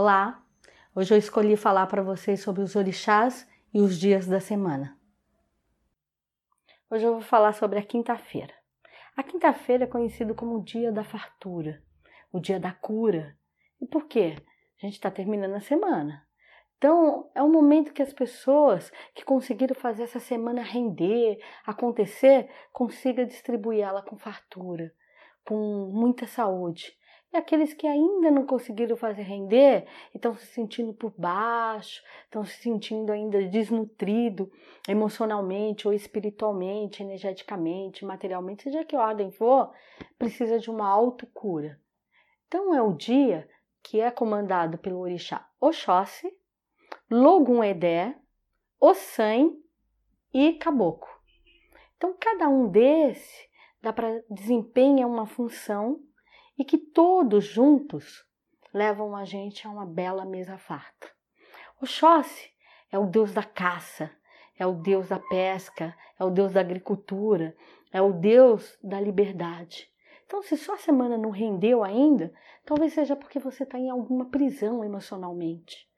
Olá! Hoje eu escolhi falar para vocês sobre os orixás e os dias da semana. Hoje eu vou falar sobre a quinta-feira. A quinta-feira é conhecido como o dia da fartura, o dia da cura. E por quê? A gente está terminando a semana. Então, é um momento que as pessoas que conseguiram fazer essa semana render, acontecer, consigam distribuir ela com fartura, com muita saúde. E aqueles que ainda não conseguiram fazer render estão se sentindo por baixo, estão se sentindo ainda desnutrido emocionalmente ou espiritualmente, energeticamente, materialmente, seja que ordem for, precisa de uma autocura. Então é o dia que é comandado pelo orixá Oxóssi, Logum Edé, Ossan e Caboclo. Então cada um desse dá para desempenha uma função e que todos juntos levam a gente a uma bela mesa farta. Oxóssi é o deus da caça, é o deus da pesca, é o deus da agricultura, é o deus da liberdade. Então, se sua semana não rendeu ainda, talvez seja porque você está em alguma prisão emocionalmente.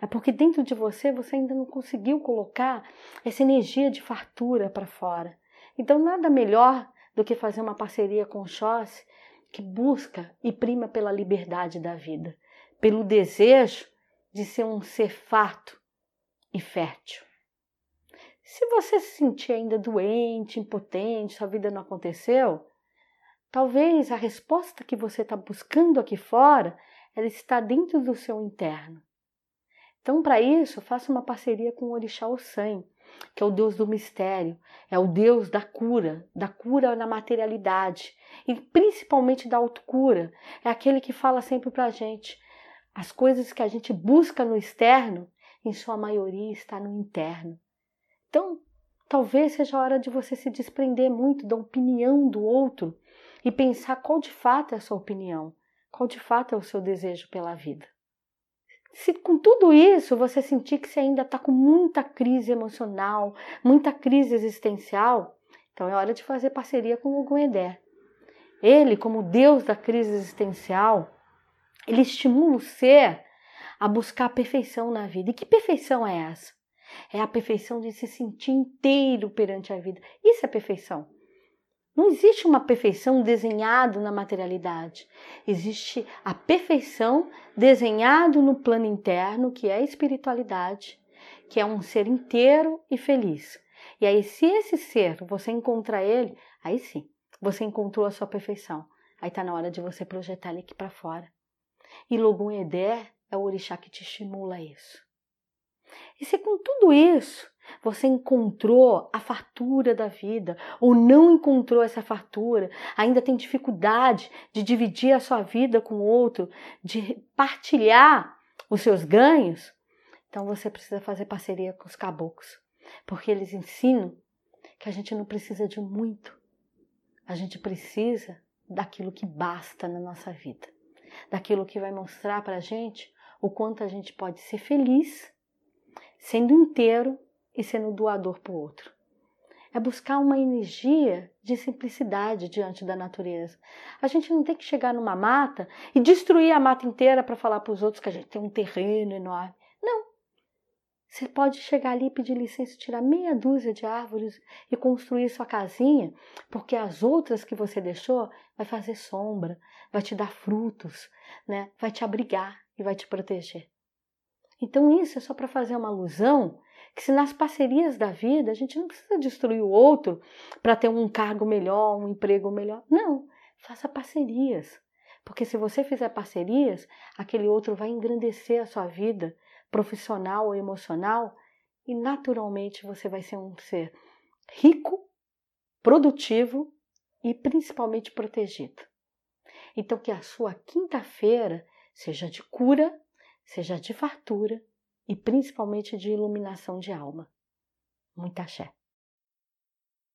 É porque dentro de você você ainda não conseguiu colocar essa energia de fartura para fora. Então, nada melhor do que fazer uma parceria com o Oxóssi que busca e prima pela liberdade da vida, pelo desejo de ser um ser fato e fértil. Se você se sentir ainda doente, impotente, sua vida não aconteceu, talvez a resposta que você está buscando aqui fora, ela está dentro do seu interno. Então, para isso, faça uma parceria com o Orixá Ossan, que é o Deus do mistério, é o Deus da cura, da cura na materialidade e principalmente da autocura. É aquele que fala sempre para a gente: as coisas que a gente busca no externo, em sua maioria, está no interno. Então, talvez seja a hora de você se desprender muito da opinião do outro e pensar qual de fato é a sua opinião, qual de fato é o seu desejo pela vida. Se com tudo isso você sentir que você ainda está com muita crise emocional, muita crise existencial, então é hora de fazer parceria com o Guedé. Ele, como Deus da crise existencial, ele estimula o ser a buscar a perfeição na vida. E que perfeição é essa? É a perfeição de se sentir inteiro perante a vida. Isso é perfeição. Não existe uma perfeição desenhada na materialidade. Existe a perfeição desenhado no plano interno, que é a espiritualidade, que é um ser inteiro e feliz. E aí, se esse ser você encontrar ele, aí sim, você encontrou a sua perfeição. Aí está na hora de você projetar ele aqui para fora. E Logum Eder é o orixá que te estimula isso. E se com tudo isso você encontrou a fartura da vida ou não encontrou essa fartura, ainda tem dificuldade de dividir a sua vida com o outro, de partilhar os seus ganhos, então você precisa fazer parceria com os caboclos, porque eles ensinam que a gente não precisa de muito, a gente precisa daquilo que basta na nossa vida, daquilo que vai mostrar para a gente o quanto a gente pode ser feliz sendo inteiro e sendo doador para o outro. É buscar uma energia de simplicidade diante da natureza. A gente não tem que chegar numa mata e destruir a mata inteira para falar para os outros que a gente tem um terreno enorme. Não. Você pode chegar ali e pedir licença, tirar meia dúzia de árvores e construir sua casinha, porque as outras que você deixou vai fazer sombra, vai te dar frutos, né? vai te abrigar e vai te proteger. Então, isso é só para fazer uma alusão que, se nas parcerias da vida, a gente não precisa destruir o outro para ter um cargo melhor, um emprego melhor. Não, faça parcerias. Porque se você fizer parcerias, aquele outro vai engrandecer a sua vida profissional ou emocional e naturalmente você vai ser um ser rico, produtivo e principalmente protegido. Então, que a sua quinta-feira seja de cura seja de fartura e principalmente de iluminação de alma. Muita axé.